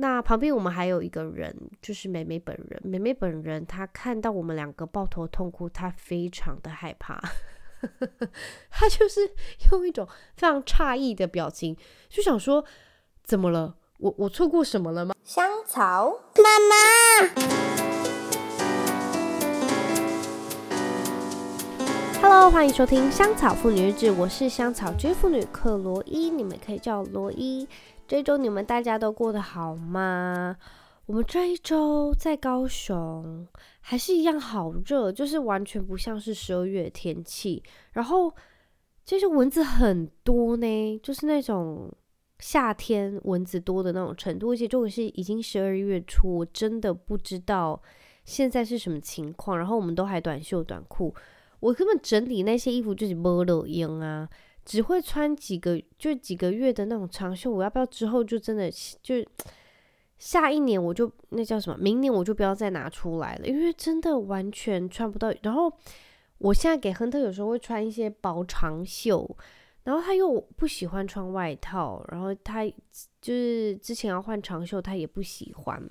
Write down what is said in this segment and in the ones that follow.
那旁边我们还有一个人，就是美美本人。美美本人她看到我们两个抱头痛哭，她非常的害怕，她就是用一种非常诧异的表情，就想说：怎么了？我我错过什么了吗？香草妈妈，Hello，欢迎收听香草妇女日志，我是香草居妇女克罗伊，你们可以叫我罗伊。这周你们大家都过得好吗？我们这一周在高雄还是一样好热，就是完全不像是十二月天气。然后其实蚊子很多呢，就是那种夏天蚊子多的那种程度。而且这个是已经十二月初，我真的不知道现在是什么情况。然后我们都还短袖短裤，我根本整理那些衣服就是没路用啊。只会穿几个就几个月的那种长袖，我要不要之后就真的就下一年我就那叫什么？明年我就不要再拿出来了，因为真的完全穿不到。然后我现在给亨特有时候会穿一些薄长袖，然后他又不喜欢穿外套，然后他就是之前要换长袖，他也不喜欢。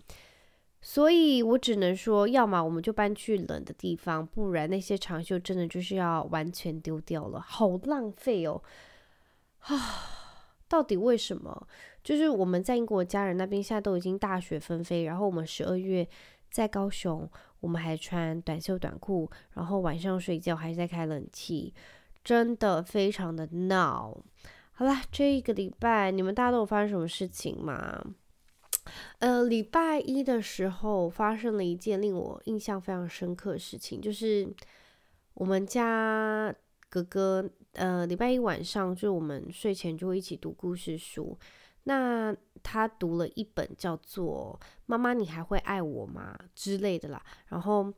所以我只能说，要么我们就搬去冷的地方，不然那些长袖真的就是要完全丢掉了，好浪费哦！啊，到底为什么？就是我们在英国家人那边现在都已经大雪纷飞，然后我们十二月在高雄，我们还穿短袖短裤，然后晚上睡觉还在开冷气，真的非常的闹。好啦，这一个礼拜你们大家都有发生什么事情吗？呃，礼拜一的时候发生了一件令我印象非常深刻的事情，就是我们家哥哥，呃，礼拜一晚上就我们睡前就会一起读故事书，那他读了一本叫做《妈妈，你还会爱我吗》之类的啦，然后。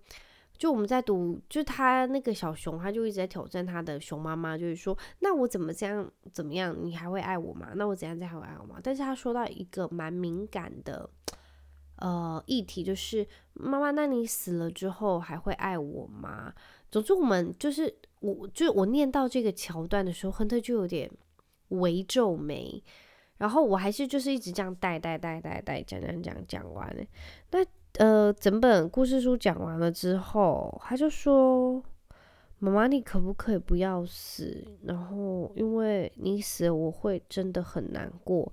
就我们在读，就他那个小熊，他就一直在挑战他的熊妈妈，就是说，那我怎么这样怎么样，你还会爱我吗？那我怎样才会爱我吗？但是他说到一个蛮敏感的呃议题，就是妈妈，那你死了之后还会爱我吗？总之，我们就是我，就我念到这个桥段的时候，亨特就有点微皱眉，然后我还是就是一直这样带带带带带讲讲讲讲完，那。呃，整本故事书讲完了之后，他就说：“妈妈，你可不可以不要死？然后，因为你死，我会真的很难过。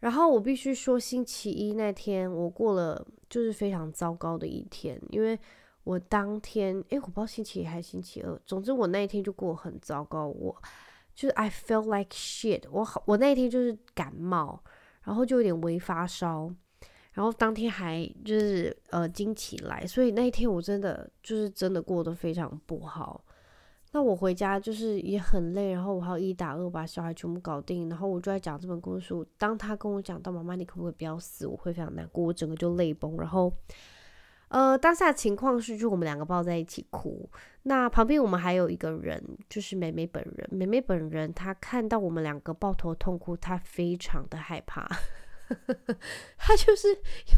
然后，我必须说，星期一那天我过了就是非常糟糕的一天，因为我当天，诶，我不知道星期一还是星期二，总之我那一天就过很糟糕。我就是 I felt like shit，我好，我那一天就是感冒，然后就有点微发烧。”然后当天还就是呃惊起来，所以那一天我真的就是真的过得非常不好。那我回家就是也很累，然后我还要一打二把小孩全部搞定，然后我就在讲这本故事。当他跟我讲到妈妈，你可不可以不要死？我会非常难过，我整个就泪崩。然后呃当下情况是，就我们两个抱在一起哭。那旁边我们还有一个人，就是美美本人。美美本人她看到我们两个抱头痛哭，她非常的害怕。他就是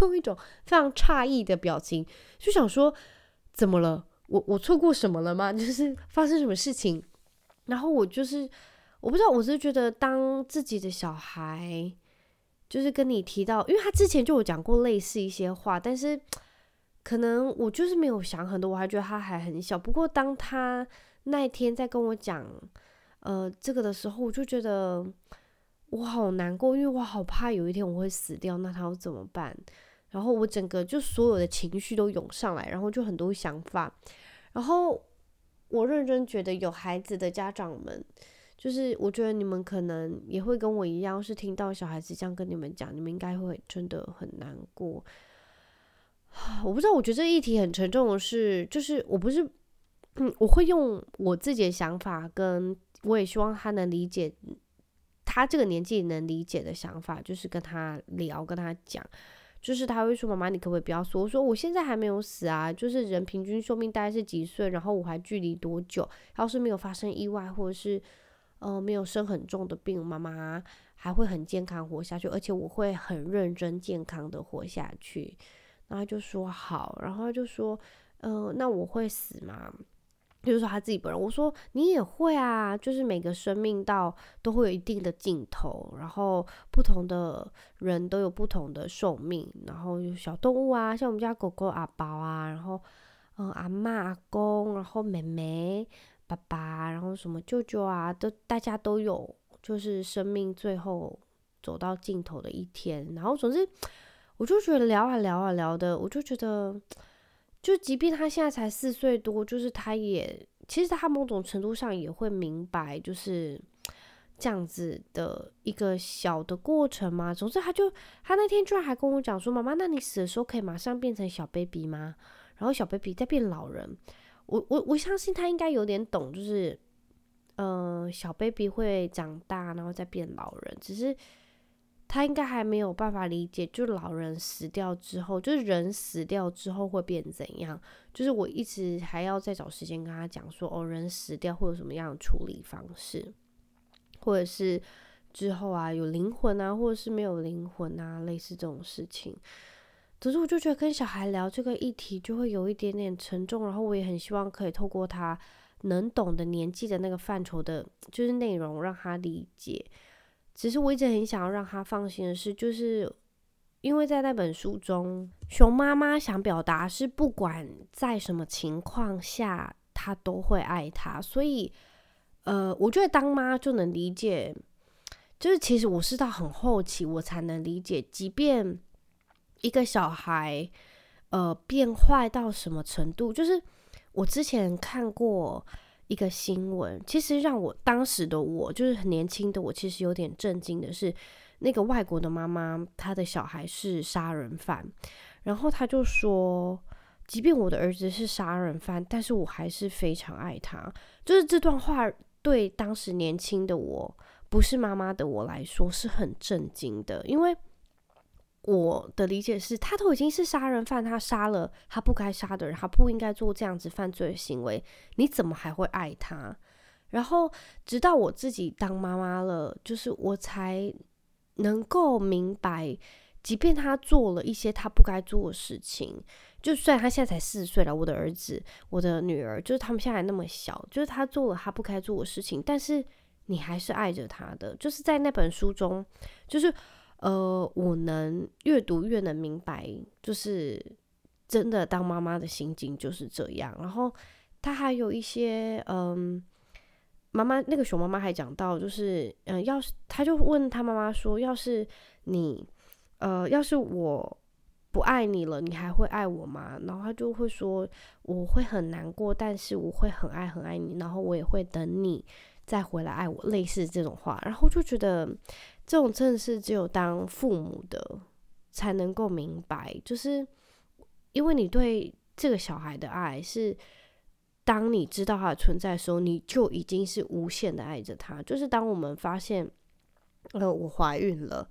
用一种非常诧异的表情，就想说：怎么了？我我错过什么了吗？就是发生什么事情？然后我就是我不知道，我是觉得当自己的小孩，就是跟你提到，因为他之前就有讲过类似一些话，但是可能我就是没有想很多，我还觉得他还很小。不过当他那一天在跟我讲呃这个的时候，我就觉得。我好难过，因为我好怕有一天我会死掉，那他要怎么办？然后我整个就所有的情绪都涌上来，然后就很多想法。然后我认真觉得有孩子的家长们，就是我觉得你们可能也会跟我一样，是听到小孩子这样跟你们讲，你们应该会真的很难过。我不知道，我觉得这议题很沉重的是，就是我不是，嗯，我会用我自己的想法，跟我也希望他能理解。他这个年纪能理解的想法，就是跟他聊，跟他讲，就是他会说：“妈妈，你可不可以不要说？”我说：“我现在还没有死啊，就是人平均寿命大概是几岁？然后我还距离多久？要是没有发生意外，或者是呃没有生很重的病，妈妈还会很健康活下去，而且我会很认真健康的活下去。”然后就说好，然后就说：“呃，那我会死吗？”就是说他自己本人，我说你也会啊，就是每个生命到都会有一定的尽头，然后不同的人都有不同的寿命，然后有小动物啊，像我们家狗狗阿宝啊，然后嗯阿嬷阿公，然后妹妹爸爸，然后什么舅舅啊，都大家都有，就是生命最后走到尽头的一天，然后总之我就觉得聊啊聊啊聊的，我就觉得。就即便他现在才四岁多，就是他也其实他某种程度上也会明白，就是这样子的一个小的过程嘛。总之，他就他那天居然还跟我讲说：“妈妈，那你死的时候可以马上变成小 baby 吗？然后小 baby 再变老人。”我我我相信他应该有点懂，就是呃，小 baby 会长大，然后再变老人，只是。他应该还没有办法理解，就老人死掉之后，就是人死掉之后会变怎样。就是我一直还要再找时间跟他讲说，哦，人死掉会有什么样的处理方式，或者是之后啊有灵魂啊，或者是没有灵魂啊，类似这种事情。可是我就觉得跟小孩聊这个议题就会有一点点沉重，然后我也很希望可以透过他能懂的年纪的那个范畴的，就是内容让他理解。其实我一直很想要让他放心的是，就是因为在那本书中，熊妈妈想表达是不管在什么情况下，他都会爱他。所以，呃，我觉得当妈就能理解，就是其实我是到很后期我才能理解，即便一个小孩，呃，变坏到什么程度，就是我之前看过。一个新闻，其实让我当时的我，就是很年轻的我，其实有点震惊的是，那个外国的妈妈，她的小孩是杀人犯，然后她就说，即便我的儿子是杀人犯，但是我还是非常爱他。就是这段话对当时年轻的我，不是妈妈的我来说是很震惊的，因为。我的理解是，他都已经是杀人犯，他杀了他不该杀的人，他不应该做这样子犯罪的行为，你怎么还会爱他？然后直到我自己当妈妈了，就是我才能够明白，即便他做了一些他不该做的事情，就算他现在才四岁了，我的儿子、我的女儿，就是他们现在那么小，就是他做了他不该做的事情，但是你还是爱着他的，就是在那本书中，就是。呃，我能越读越能明白，就是真的当妈妈的心境就是这样。然后他还有一些，嗯，妈妈那个熊妈妈还讲到，就是嗯，要是他就问他妈妈说，要是你，呃，要是我不爱你了，你还会爱我吗？然后他就会说，我会很难过，但是我会很爱很爱你，然后我也会等你再回来爱我，类似这种话。然后就觉得。这种真的是只有当父母的才能够明白，就是因为你对这个小孩的爱是，当你知道他的存在的时候，你就已经是无限的爱着他。就是当我们发现，呃，我怀孕了，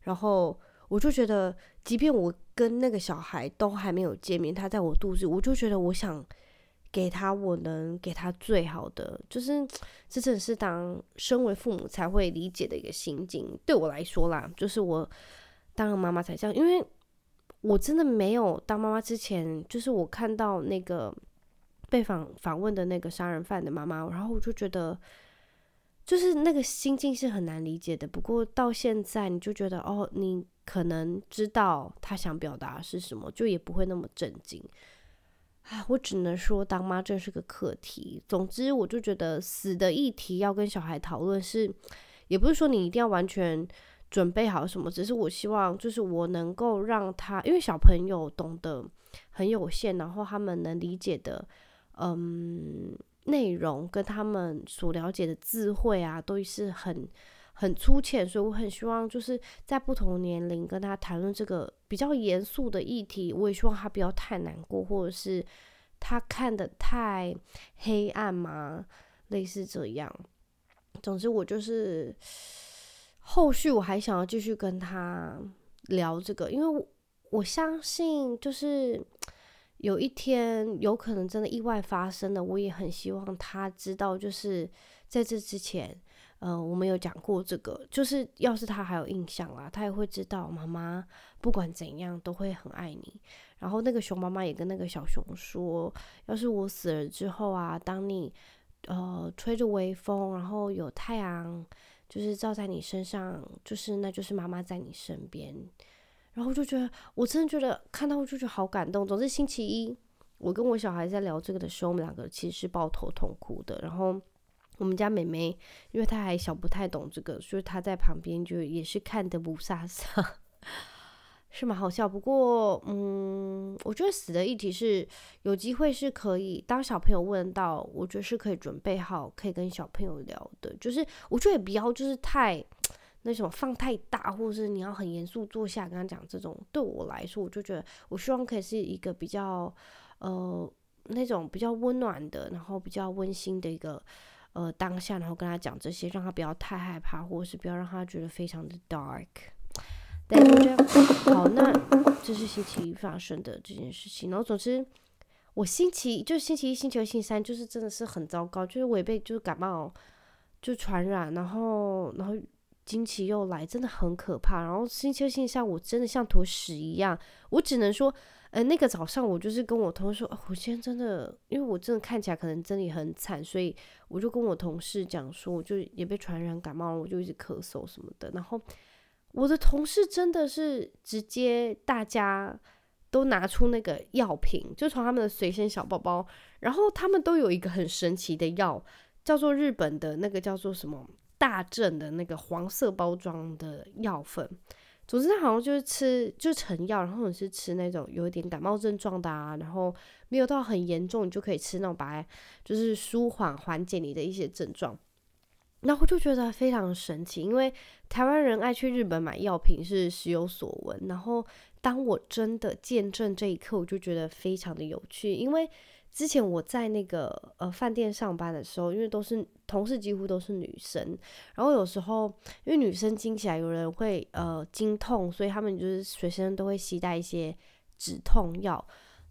然后我就觉得，即便我跟那个小孩都还没有见面，他在我肚子，我就觉得我想。给他，我能给他最好的，就是这真的是当身为父母才会理解的一个心境。对我来说啦，就是我当了妈妈才这样，因为我真的没有当妈妈之前，就是我看到那个被访访问的那个杀人犯的妈妈，然后我就觉得，就是那个心境是很难理解的。不过到现在，你就觉得哦，你可能知道他想表达是什么，就也不会那么震惊。啊，我只能说，当妈真是个课题。总之，我就觉得死的议题要跟小孩讨论是，也不是说你一定要完全准备好什么，只是我希望，就是我能够让他，因为小朋友懂得很有限，然后他们能理解的，嗯，内容跟他们所了解的智慧啊，都是很。很粗浅，所以我很希望就是在不同年龄跟他谈论这个比较严肃的议题，我也希望他不要太难过，或者是他看得太黑暗嘛，类似这样。总之，我就是后续我还想要继续跟他聊这个，因为我我相信就是有一天有可能真的意外发生了，我也很希望他知道，就是在这之前。呃，我们有讲过这个，就是要是他还有印象啦，他也会知道妈妈不管怎样都会很爱你。然后那个熊妈妈也跟那个小熊说，要是我死了之后啊，当你呃吹着微风，然后有太阳就是照在你身上，就是那就是妈妈在你身边。然后就觉得我真的觉得看到我就觉得好感动。总之星期一我跟我小孩在聊这个的时候，我们两个其实是抱头痛哭的。然后。我们家妹妹，因为她还小，不太懂这个，所以她在旁边就也是看得不飒飒，是蛮好笑。不过，嗯，我觉得死的议题是有机会是可以当小朋友问到，我觉得是可以准备好，可以跟小朋友聊的。就是我觉得也不要就是太那种放太大，或者是你要很严肃坐下跟他讲这种。对我来说，我就觉得我希望可以是一个比较呃那种比较温暖的，然后比较温馨的一个。呃，当下，然后跟他讲这些，让他不要太害怕，或者是不要让他觉得非常的 dark。但我觉得，好，那这是星期一发生的这件事情。然后，总之，我星期就星期一、星期二、星期三，就是真的是很糟糕，就是我也被就是感冒就传染，然后，然后经期又来，真的很可怕。然后星期二、星期三，我真的像坨屎一样，我只能说。呃，那个早上我就是跟我同事说，哦，我今天真的，因为我真的看起来可能真的很惨，所以我就跟我同事讲说，我就也被传染感冒了，我就一直咳嗽什么的。然后我的同事真的是直接大家都拿出那个药瓶，就从他们的随身小包包，然后他们都有一个很神奇的药，叫做日本的那个叫做什么大正的那个黄色包装的药粉。总之，他好像就是吃就成药，然后你是吃那种有一点感冒症状的啊，然后没有到很严重，你就可以吃那种白，就是舒缓缓解你的一些症状。然后我就觉得非常神奇，因为台湾人爱去日本买药品是时有所闻。然后当我真的见证这一刻，我就觉得非常的有趣，因为。之前我在那个呃饭店上班的时候，因为都是同事，几乎都是女生，然后有时候因为女生经起来有人会呃经痛，所以他们就是随身都会携带一些止痛药。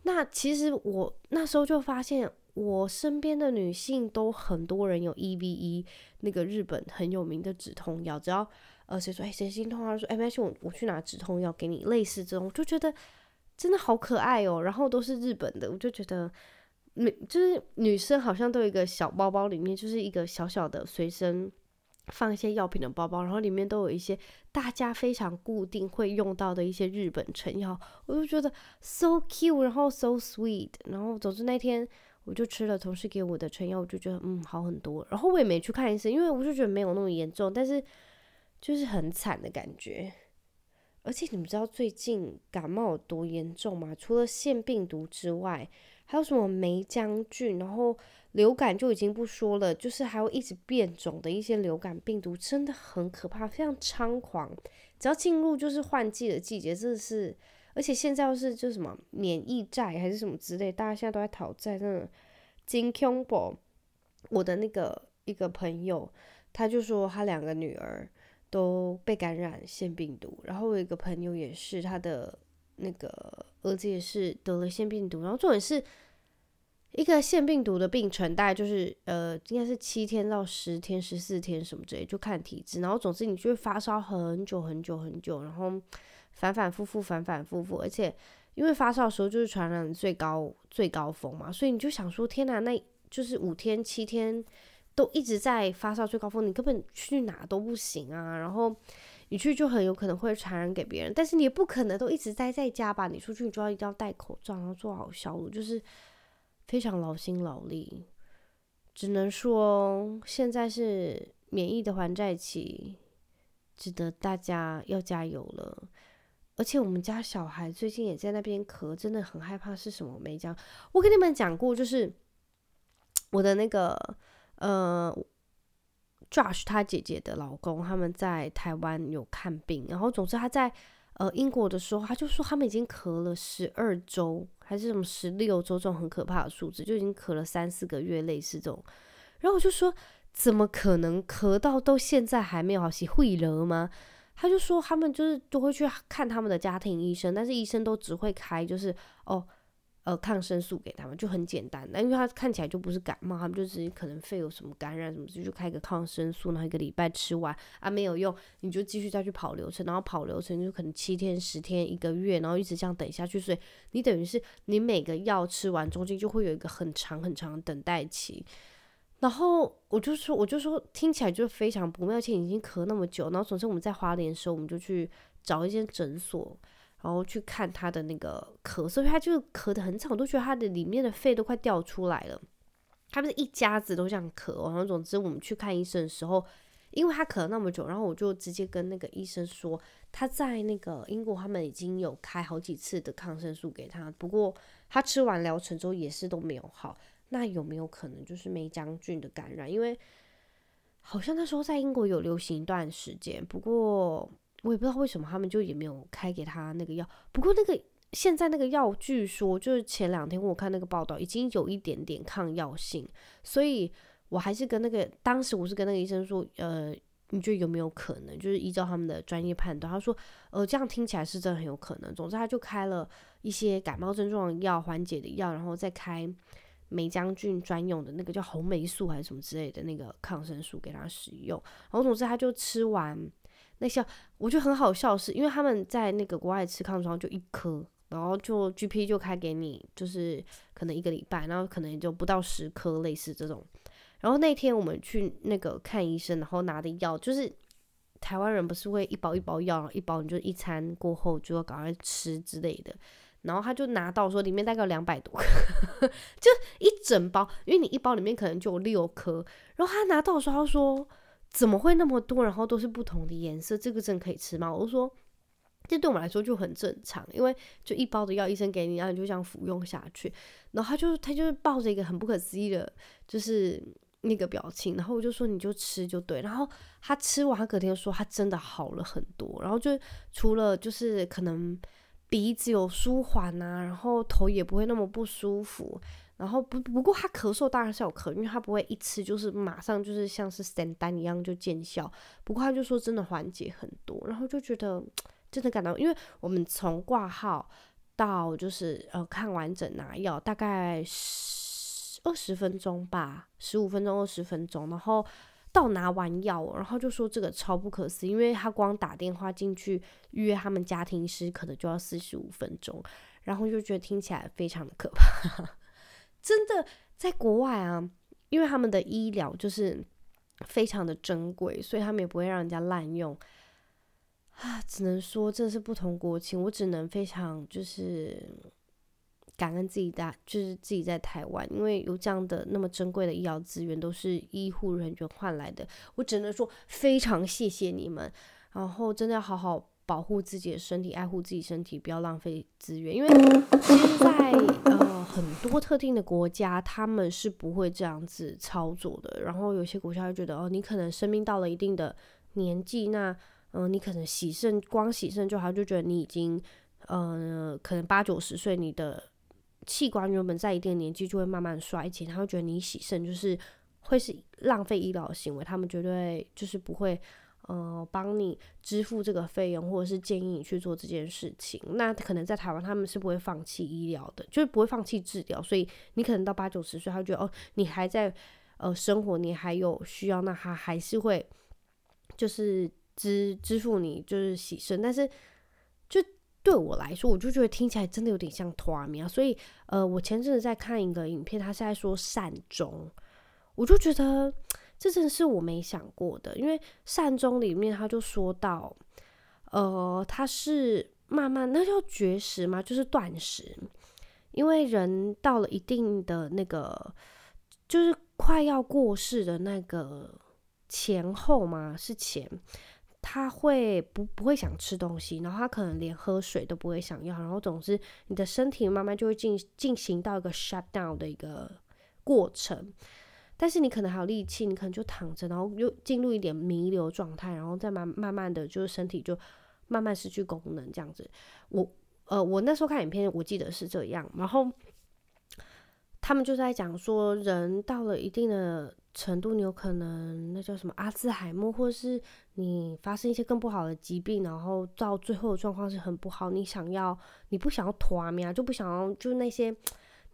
那其实我那时候就发现，我身边的女性都很多人有 EVE 那个日本很有名的止痛药，只要呃谁说哎谁心痛啊，说哎没关系，我我去拿止痛药给你，类似这种，我就觉得真的好可爱哦。然后都是日本的，我就觉得。每就是女生，好像都有一个小包包，里面就是一个小小的随身放一些药品的包包，然后里面都有一些大家非常固定会用到的一些日本成药，我就觉得 so cute，然后 so sweet，然后总之那天我就吃了同事给我的成药，我就觉得嗯好很多，然后我也没去看医生，因为我就觉得没有那么严重，但是就是很惨的感觉。而且你们知道最近感冒有多严重吗？除了腺病毒之外，还有什么霉浆菌，然后流感就已经不说了，就是还会一直变种的一些流感病毒，真的很可怕，非常猖狂。只要进入就是换季的季节，真的是，而且现在又是就什么免疫债还是什么之类，大家现在都在讨债，真的真恐怖。我的那个一个朋友，他就说他两个女儿都被感染腺病毒，然后我有一个朋友也是他的。那个儿子也是得了腺病毒，然后重点是一个腺病毒的病程，大概就是呃，应该是七天到十天、十四天什么之类，就看体质。然后总之你就会发烧很久很久很久，然后反反复复、反反复复，而且因为发烧的时候就是传染最高最高峰嘛，所以你就想说，天哪，那就是五天七天都一直在发烧最高峰，你根本去哪都不行啊，然后。你去就很有可能会传染给别人，但是你也不可能都一直待在家吧？你出去你就要一定要戴口罩，然后做好消毒，就是非常劳心劳力。只能说现在是免疫的还债期，值得大家要加油了。而且我们家小孩最近也在那边咳，真的很害怕是什么没讲。我跟你们讲过，就是我的那个呃。Josh 他姐姐的老公，他们在台湾有看病，然后总之他在呃英国的时候，他就说他们已经咳了十二周，还是什么十六周这种很可怕的数字，就已经咳了三四个月，类似这种。然后我就说，怎么可能咳到都现在还没有好？是会了吗？他就说他们就是都会去看他们的家庭医生，但是医生都只会开就是哦。呃，抗生素给他们就很简单，那因为他看起来就不是感冒，他们就是可能肺有什么感染什么，就开个抗生素，然后一个礼拜吃完啊没有用，你就继续再去跑流程，然后跑流程就可能七天、十天、一个月，然后一直这样等下去，所以你等于是你每个药吃完中间就会有一个很长很长的等待期，然后我就说我就说听起来就非常不妙，而且已经咳那么久，然后总之我们在花莲的时候，我们就去找一间诊所。然后去看他的那个咳嗽，他就咳得很惨，我都觉得他的里面的肺都快掉出来了。他们是一家子都这样咳，然后总之我们去看医生的时候，因为他咳了那么久，然后我就直接跟那个医生说，他在那个英国他们已经有开好几次的抗生素给他，不过他吃完疗程之后也是都没有好。那有没有可能就是梅将军的感染？因为好像那时候在英国有流行一段时间，不过。我也不知道为什么他们就也没有开给他那个药。不过那个现在那个药，据说就是前两天我看那个报道，已经有一点点抗药性。所以我还是跟那个当时我是跟那个医生说，呃，你觉得有没有可能？就是依照他们的专业判断，他说，呃，这样听起来是真的很有可能。总之他就开了一些感冒症状药、缓解的药，然后再开霉浆菌专用的那个叫红霉素还是什么之类的那个抗生素给他使用。然后总之他就吃完。那笑，我觉得很好笑是，因为他们在那个国外吃抗生素就一颗，然后就 GP 就开给你，就是可能一个礼拜，然后可能也就不到十颗，类似这种。然后那天我们去那个看医生，然后拿的药就是台湾人不是会一包一包药，一包你就一餐过后就要赶快吃之类的。然后他就拿到说里面大概两百多颗，就一整包，因为你一包里面可能就有六颗。然后他拿到的时候他说。怎么会那么多？然后都是不同的颜色，这个真可以吃吗？我就说，这对我们来说就很正常，因为就一包的药，医生给你，然后你就这样服用下去。然后他就他就是抱着一个很不可思议的，就是那个表情。然后我就说，你就吃就对。然后他吃完，他隔天说他真的好了很多。然后就除了就是可能鼻子有舒缓啊，然后头也不会那么不舒服。然后不不过他咳嗽当然是有咳，因为他不会一吃就是马上就是像是仙丹一样就见效。不过他就说真的缓解很多，然后就觉得真的感到，因为我们从挂号到就是呃看完诊拿药大概十二十分钟吧，十五分钟二十分钟，然后到拿完药，然后就说这个超不可思议，因为他光打电话进去预约他们家庭师可能就要四十五分钟，然后就觉得听起来非常的可怕。真的在国外啊，因为他们的医疗就是非常的珍贵，所以他们也不会让人家滥用啊。只能说这是不同国情，我只能非常就是感恩自己的，就是自己在台湾，因为有这样的那么珍贵的医疗资源，都是医护人员换来的。我只能说非常谢谢你们，然后真的要好好保护自己的身体，爱护自己身体，不要浪费资源，因为现在呃。很多特定的国家，他们是不会这样子操作的。然后有些国家就觉得，哦，你可能生命到了一定的年纪，那，嗯、你可能洗肾，光洗肾就好，就觉得你已经，呃，可能八九十岁，你的器官原本在一定年纪就会慢慢衰竭，他会觉得你洗肾就是会是浪费医疗行为，他们绝对就是不会。呃，帮你支付这个费用，或者是建议你去做这件事情。那可能在台湾，他们是不会放弃医疗的，就是不会放弃治疗。所以你可能到八九十岁，他觉得哦，你还在呃生活，你还有需要，那他还是会就是支支付你就是牺牲。但是就对我来说，我就觉得听起来真的有点像托儿名啊。所以呃，我前阵子在看一个影片，他是在说善终，我就觉得。这真的是我没想过的，因为善终里面他就说到，呃，他是慢慢那叫绝食嘛？就是断食，因为人到了一定的那个，就是快要过世的那个前后嘛，是前，他会不不会想吃东西，然后他可能连喝水都不会想要，然后总之你的身体慢慢就会进进行到一个 shut down 的一个过程。但是你可能还有力气，你可能就躺着，然后又进入一点弥留状态，然后再慢慢慢的，就是身体就慢慢失去功能这样子。我呃，我那时候看影片，我记得是这样。然后他们就在讲说，人到了一定的程度，你有可能那叫什么阿兹海默，或是你发生一些更不好的疾病，然后到最后的状况是很不好。你想要，你不想要拖命啊，就不想要，就那些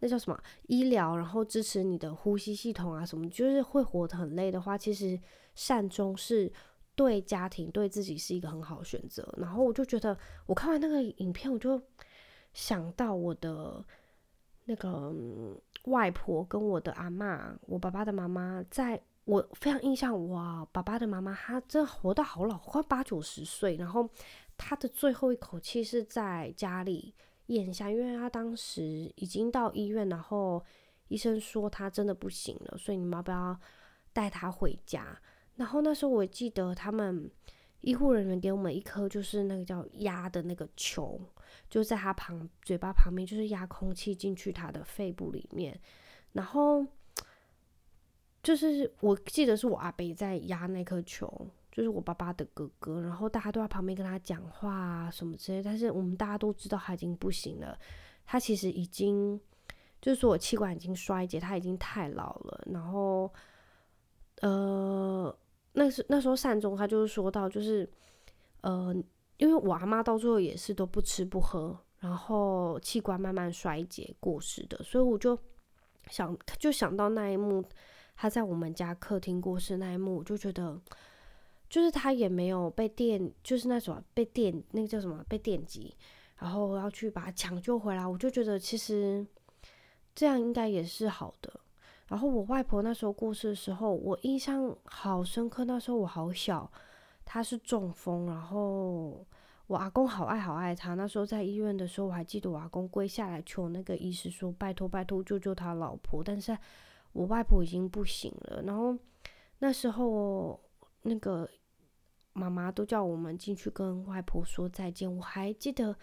那叫什么医疗，然后支持你的呼吸系统啊什么，就是会活得很累的话，其实善终是对家庭对自己是一个很好的选择。然后我就觉得，我看完那个影片，我就想到我的那个。外婆跟我的阿嬷，我爸爸的妈妈，在我非常印象，哇，爸爸的妈妈她真活到好老，快八九十岁，然后她的最后一口气是在家里咽下，因为他当时已经到医院，然后医生说他真的不行了，所以你们要不要带他回家？然后那时候我记得他们医护人员给我们一颗就是那个叫压的那个球。就在他旁嘴巴旁边，就是压空气进去他的肺部里面，然后就是我记得是我阿伯在压那颗球，就是我爸爸的哥哥，然后大家都在旁边跟他讲话啊什么之类，但是我们大家都知道他已经不行了，他其实已经就是说我气管已经衰竭，他已经太老了，然后呃，那时那时候善终他就是说到就是呃。因为我阿妈到最后也是都不吃不喝，然后器官慢慢衰竭过世的，所以我就想就想到那一幕，他在我们家客厅过世那一幕，我就觉得就是他也没有被电，就是那种被电那个叫什么被电击，然后要去把他抢救回来，我就觉得其实这样应该也是好的。然后我外婆那时候过世的时候，我印象好深刻，那时候我好小。她是中风，然后我阿公好爱好爱她。那时候在医院的时候，我还记得我阿公跪下来求那个医师说：“拜托拜托，救救他老婆。”但是，我外婆已经不行了。然后那时候那个妈妈都叫我们进去跟外婆说再见。我还记得，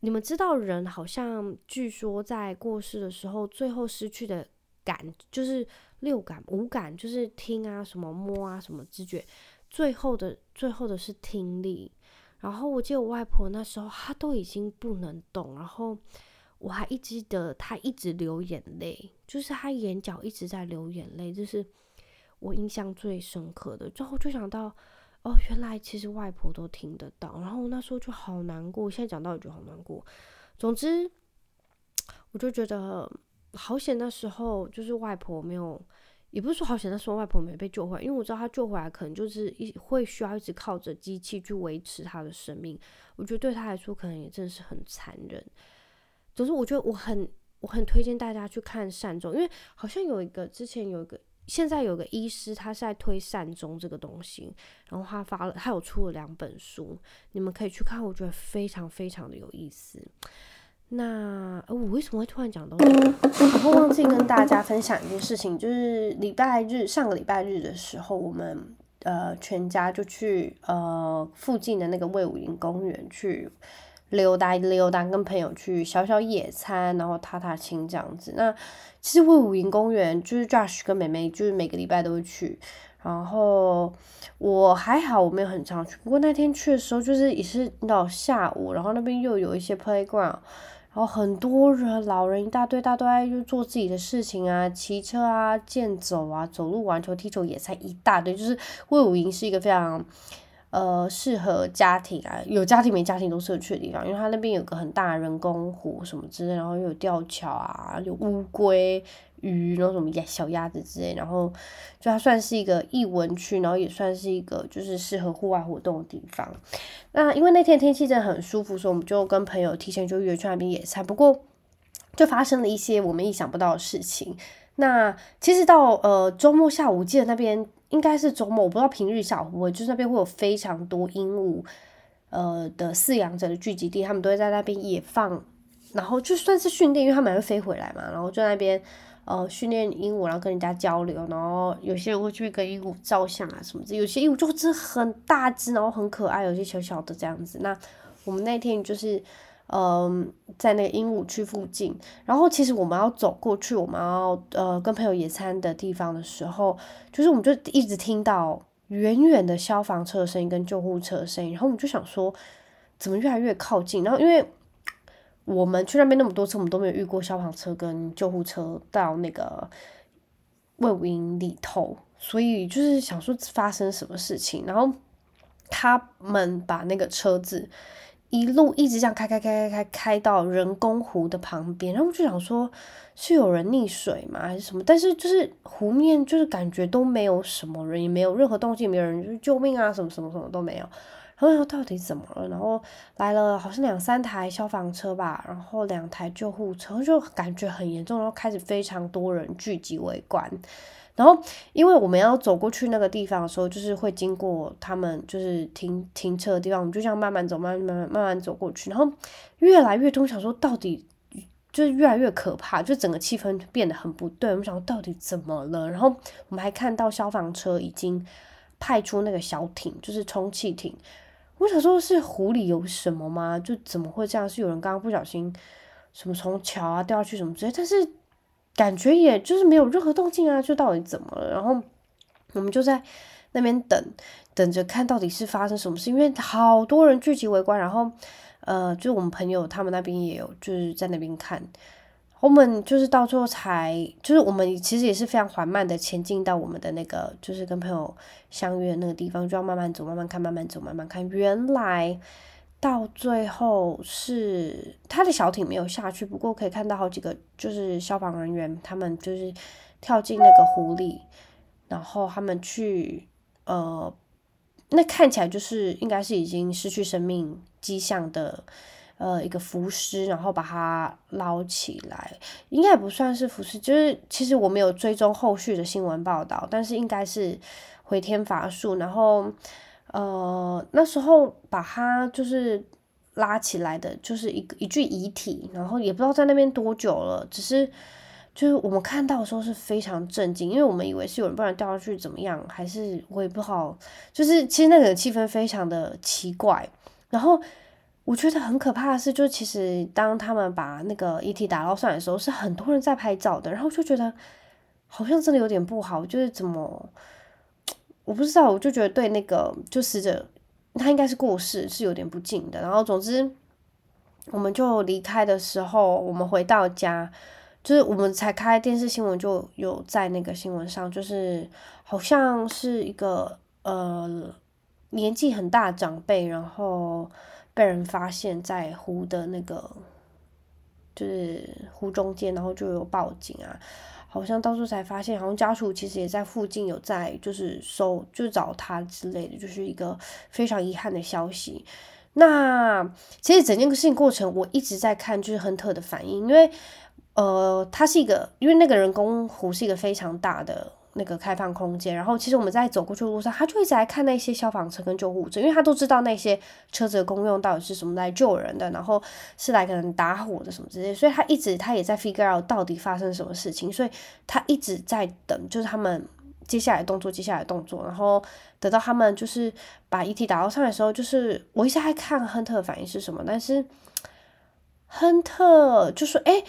你们知道人好像据说在过世的时候，最后失去的感就是六感、五感，就是听啊、什么摸啊、什么知觉。最后的最后的是听力，然后我记得我外婆那时候她都已经不能动，然后我还一直记得她一直流眼泪，就是她眼角一直在流眼泪，这是我印象最深刻的。最后就想到，哦，原来其实外婆都听得到，然后那时候就好难过，现在讲到也觉得好难过。总之，我就觉得好险，那时候就是外婆没有。也不是说好险，那时候外婆没被救回来，因为我知道她救回来可能就是一会需要一直靠着机器去维持她的生命。我觉得对她来说可能也真的是很残忍。总之，我觉得我很我很推荐大家去看善终，因为好像有一个之前有一个现在有个医师他是在推善终这个东西，然后他发了他有出了两本书，你们可以去看，我觉得非常非常的有意思。那我为什么会突然讲到这？然后忘记跟大家分享一件事情，就是礼拜日上个礼拜日的时候，我们呃全家就去呃附近的那个魏武营公园去溜达溜达，跟朋友去小小野餐，然后踏踏青这样子。那其实魏武营公园就是 Josh 跟妹妹就是每个礼拜都会去，然后我还好我没有很常去，不过那天去的时候就是也是到下午，然后那边又有一些 playground。然后很多人，老人一大堆大堆，就做自己的事情啊，骑车啊，健走啊，走路、玩球、踢球、野餐，一大堆。就是魏武营是一个非常，呃，适合家庭啊，有家庭没家庭都适合去的地方，因为它那边有个很大的人工湖什么之类，然后又有吊桥啊，有乌龟。鱼，然后什么鸭、小鸭子之类，然后就它算是一个异文区，然后也算是一个就是适合户外活动的地方。那因为那天天气真的很舒服，所以我们就跟朋友提前就约去那边野餐。不过就发生了一些我们意想不到的事情。那其实到呃周末下午，我记得那边应该是周末，我不知道平日下午会，就是那边会有非常多鹦鹉呃的饲养者的聚集地，他们都会在那边野放，然后就算是训练，因为他们会飞回来嘛，然后就在那边。呃，训练鹦鹉，然后跟人家交流，然后有些人会去跟鹦鹉照相啊什么的。有些鹦鹉就是很大只，然后很可爱；有些小小的这样子。那我们那天就是，嗯、在那个鹦鹉区附近。然后其实我们要走过去，我们要呃跟朋友野餐的地方的时候，就是我们就一直听到远远的消防车的声音跟救护车的声音，然后我们就想说，怎么越来越靠近？然后因为。我们去那边那么多次，我们都没有遇过消防车跟救护车到那个魏武营里头，所以就是想说发生什么事情，然后他们把那个车子一路一直这样开开开开开开到人工湖的旁边，然后就想说是有人溺水吗还是什么？但是就是湖面就是感觉都没有什么人，也没有任何动静，没有人就是救命啊什么什么什么都没有。然后到底怎么了？然后来了好像两三台消防车吧，然后两台救护车，就感觉很严重，然后开始非常多人聚集围观。然后因为我们要走过去那个地方的时候，就是会经过他们就是停停车的地方，我们就这样慢慢走，慢慢慢慢慢走过去。然后越来越多，想说到底就是越来越可怕，就整个气氛变得很不对。我们想说到底怎么了？然后我们还看到消防车已经派出那个小艇，就是充气艇。我想说，是湖里有什么吗？就怎么会这样？是有人刚刚不小心什么从桥啊掉下去什么之类？但是感觉也就是没有任何动静啊，就到底怎么了？然后我们就在那边等，等着看到底是发生什么事，因为好多人聚集围观。然后呃，就我们朋友他们那边也有，就是在那边看。我们就是到最后才，就是我们其实也是非常缓慢的前进到我们的那个，就是跟朋友相约的那个地方，就要慢慢走，慢慢看，慢慢走，慢慢看。原来到最后是他的小艇没有下去，不过可以看到好几个就是消防人员，他们就是跳进那个湖里，然后他们去呃，那看起来就是应该是已经失去生命迹象的。呃，一个浮尸，然后把它捞起来，应该也不算是浮尸，就是其实我没有追踪后续的新闻报道，但是应该是回天乏术。然后，呃，那时候把他就是拉起来的，就是一个一具遗体，然后也不知道在那边多久了，只是就是我们看到的时候是非常震惊，因为我们以为是有人不然掉下去怎么样，还是我也不好，就是其实那个气氛非常的奇怪，然后。我觉得很可怕的是，就其实当他们把那个遗体打捞上来的时候，是很多人在拍照的，然后就觉得好像真的有点不好，就是怎么我不知道，我就觉得对那个就死者他应该是过世，是有点不敬的。然后总之，我们就离开的时候，我们回到家，就是我们才开电视新闻，就有在那个新闻上，就是好像是一个呃年纪很大长辈，然后。被人发现，在湖的那个就是湖中间，然后就有报警啊，好像到时候才发现，好像家属其实也在附近有在就是搜，就找他之类的，就是一个非常遗憾的消息。那其实整件事情过程，我一直在看就是亨特的反应，因为呃，他是一个，因为那个人工湖是一个非常大的。那个开放空间，然后其实我们在走过去的路上，他就一直在看那些消防车跟救护车，因为他都知道那些车子的功用到底是什么，来救人的，然后是来可能打火的什么之类，所以他一直他也在 figure out 到底发生什么事情，所以他一直在等，就是他们接下来动作，接下来动作，然后等到他们就是把遗体打捞上来的时候，就是我一直在看亨特的反应是什么，但是亨特就说：“哎，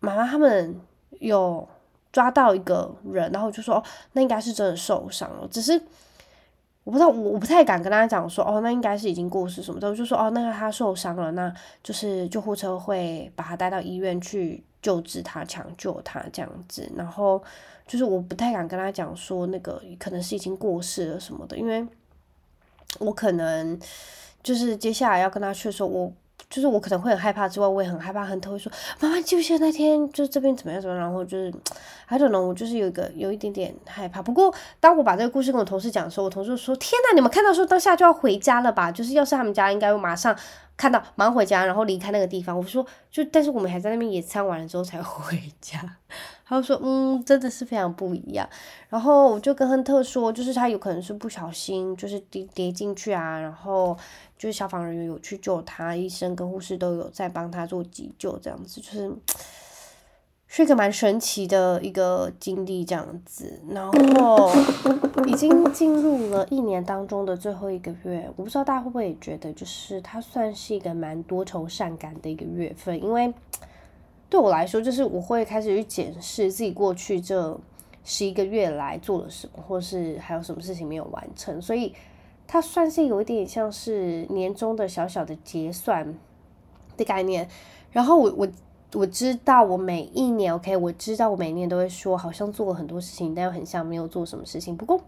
妈妈他们有。”抓到一个人，然后就说哦，那应该是真的受伤了。只是我不知道，我我不太敢跟他讲说哦，那应该是已经过世什么的。我就说哦，那个他受伤了，那就是救护车会把他带到医院去救治他、抢救他这样子。然后就是我不太敢跟他讲说那个可能是已经过世了什么的，因为我可能就是接下来要跟他去说，我。就是我可能会很害怕之外，我也很害怕，很特别说，妈妈记不记得那天就是这边怎么样怎么样，然后就是，I don't know，我就是有一个有一点点害怕。不过当我把这个故事跟我同事讲的时候，我同事说：“天呐，你们看到说当下就要回家了吧？就是要是他们家应该会马上看到，马上回家，然后离开那个地方。”我说：“就但是我们还在那边野餐完了之后才回家。” 他就说：“嗯，真的是非常不一样。”然后我就跟亨特说：“就是他有可能是不小心，就是跌跌进去啊，然后。”就是消防人员有去救他，医生跟护士都有在帮他做急救，这样子就是是一个蛮神奇的一个经历，这样子。然后已经进入了一年当中的最后一个月，我不知道大家会不会也觉得，就是它算是一个蛮多愁善感的一个月份，因为对我来说，就是我会开始去检视自己过去这十一个月来做了什么，或是还有什么事情没有完成，所以。它算是有一点像是年终的小小的结算的概念，然后我我我知道我每一年，OK，我知道我每一年都会说好像做了很多事情，但又很像没有做什么事情。不过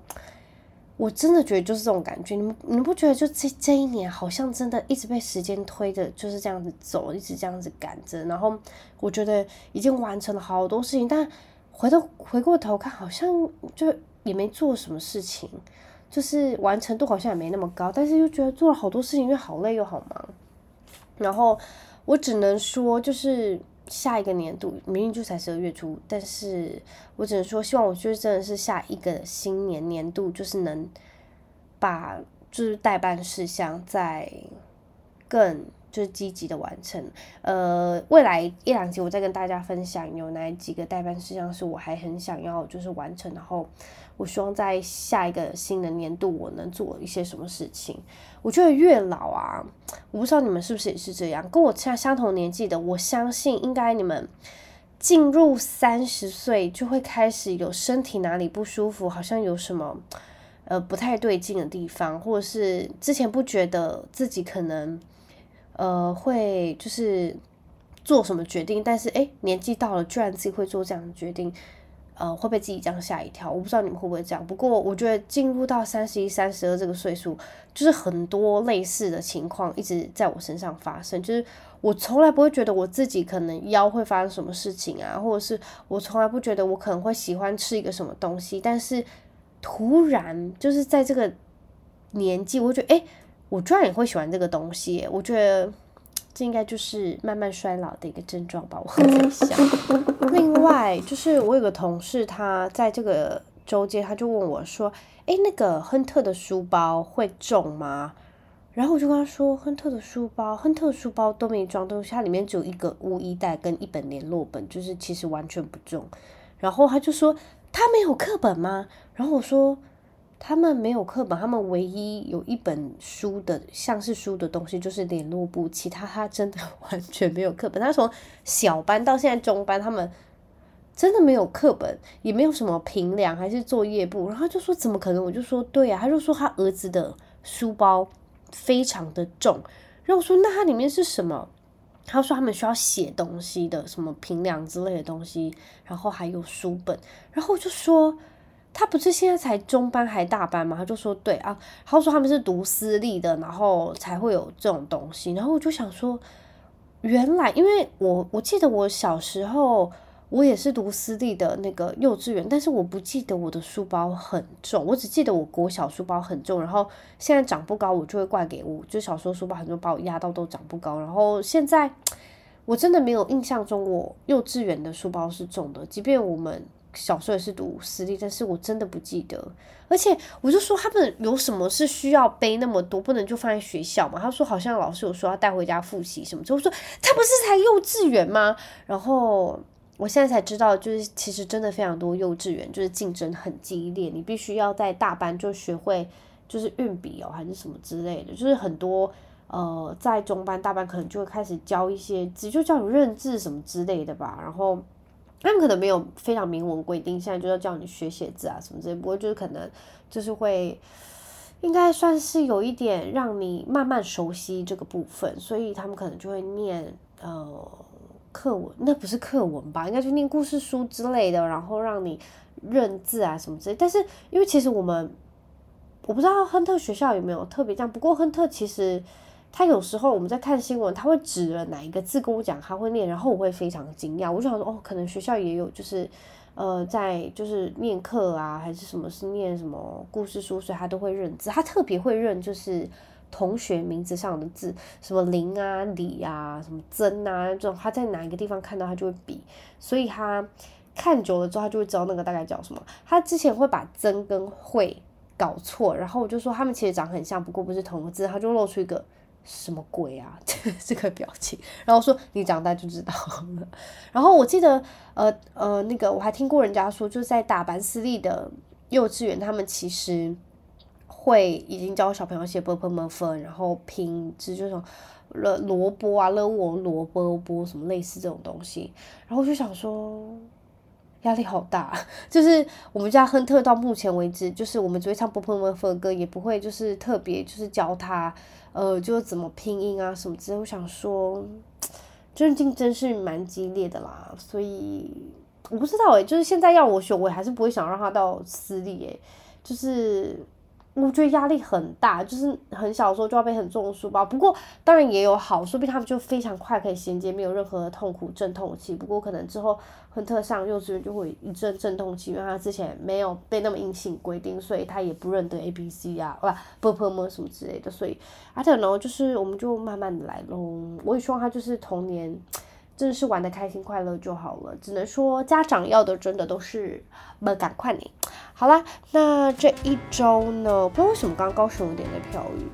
我真的觉得就是这种感觉，你们你不觉得就这这一年好像真的一直被时间推着就是这样子走，一直这样子赶着，然后我觉得已经完成了好多事情，但回头回过头看，好像就也没做什么事情，就是完成度好像也没那么高，但是又觉得做了好多事情，因为好累又好忙，然后我只能说就是。下一个年度明明就才十二月初，但是我只能说，希望我就是真的是下一个新年年度，就是能把就是代办事项再更就是积极的完成。呃，未来一两集我再跟大家分享有哪几个待办事项是我还很想要就是完成，然后。我希望在下一个新的年度，我能做一些什么事情。我觉得越老啊，我不知道你们是不是也是这样，跟我相相同年纪的，我相信应该你们进入三十岁就会开始有身体哪里不舒服，好像有什么呃不太对劲的地方，或者是之前不觉得自己可能呃会就是做什么决定，但是诶，年纪到了，居然自己会做这样的决定。呃，会被自己这样吓一跳，我不知道你们会不会这样。不过我觉得进入到三十一、三十二这个岁数，就是很多类似的情况一直在我身上发生。就是我从来不会觉得我自己可能腰会发生什么事情啊，或者是我从来不觉得我可能会喜欢吃一个什么东西，但是突然就是在这个年纪，我觉得哎，我居然也会喜欢这个东西。我觉得。这应该就是慢慢衰老的一个症状吧，我在想。另外，就是我有个同事，他在这个周间，他就问我说：“哎，那个亨特的书包会重吗？”然后我就跟他说：“亨特的书包，亨特的书包都没装东西，它里面只有一个污衣袋跟一本联络本，就是其实完全不重。”然后他就说：“他没有课本吗？”然后我说。他们没有课本，他们唯一有一本书的像是书的东西就是联络簿，其他他真的 完全没有课本。他从小班到现在中班，他们真的没有课本，也没有什么评量还是作业簿。然后就说怎么可能？我就说对啊，他就说他儿子的书包非常的重。然后我说那它里面是什么？他说他们需要写东西的，什么评量之类的东西，然后还有书本。然后就说。他不是现在才中班还大班吗？他就说对啊，他说他们是读私立的，然后才会有这种东西。然后我就想说，原来因为我我记得我小时候我也是读私立的那个幼稚园，但是我不记得我的书包很重，我只记得我国小书包很重。然后现在长不高，我就会怪给我，就小时候书包很重，把我压到都长不高。然后现在我真的没有印象中我幼稚园的书包是重的，即便我们。小时候也是读私立，但是我真的不记得。而且我就说他们有什么是需要背那么多，不能就放在学校嘛？他说好像老师有说要带回家复习什么。就我说他不是才幼稚园吗？然后我现在才知道，就是其实真的非常多幼稚园就是竞争很激烈，你必须要在大班就学会就是运笔哦，还是什么之类的。就是很多呃在中班大班可能就会开始教一些字，就叫你认字什么之类的吧。然后。他们可能没有非常明文规定，现在就要叫你学写字啊什么之类，不过就是可能就是会，应该算是有一点让你慢慢熟悉这个部分，所以他们可能就会念呃课文，那不是课文吧？应该就念故事书之类的，然后让你认字啊什么之类。但是因为其实我们我不知道亨特学校有没有特别这样，不过亨特其实。他有时候我们在看新闻，他会指了哪一个字跟我讲，他会念，然后我会非常惊讶。我就想说，哦，可能学校也有，就是呃，在就是念课啊，还是什么是念什么故事书，所以他都会认字。他特别会认，就是同学名字上的字，什么林啊、李啊、什么曾啊这种，他在哪一个地方看到他就会比。所以他看久了之后，他就会知道那个大概叫什么。他之前会把曾跟会搞错，然后我就说他们其实长很像，不过不是同个字，他就露出一个。什么鬼啊？这 这个表情。然后说你长大就知道。了 然后我记得呃呃那个我还听过人家说就是在打班私立的幼稚园他们其实会已经教小朋友写波泼莫分然后拼字就是说了萝卜啊了我萝卜波什么类似这种东西。然后我就想说压力好大。就是我们家亨特到目前为止就是我们只会唱波泼莫分的歌也不会就是特别就是教他呃，就怎么拼音啊什么之类，我想说，就是竞争是蛮激烈的啦，所以我不知道诶，就是现在要我选，我还是不会想让他到私立诶，就是。我觉得压力很大，就是很小的时候就要背很重的书包。不过当然也有好，说不定他们就非常快可以衔接，没有任何的痛苦阵痛期。不过可能之后亨特上幼稚园就会一阵阵痛期，因为他之前没有被那么硬性规定，所以他也不认得 A B C 啊，不不不什么之类的。所以啊，然后就是我们就慢慢的来喽。我也希望他就是童年。真的是玩得开心快乐就好了，只能说家长要的真的都是么赶快呢。好啦，那这一周呢，不知道为什么刚刚高雄有点在飘雨。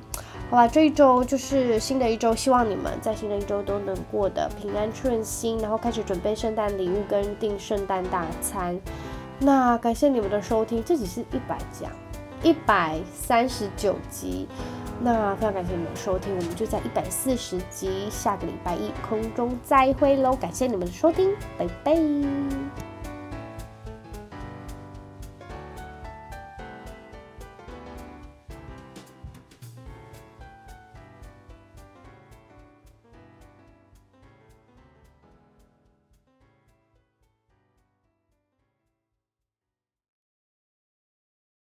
好吧，这一周就是新的一周，希望你们在新的一周都能过得平安顺心，然后开始准备圣诞礼物跟订圣诞大餐。那感谢你们的收听，这集是一百讲，一百三十九集。那非常感谢你们的收听，我们就在一百四十集下个礼拜一空中再会喽！感谢你们的收听，拜拜。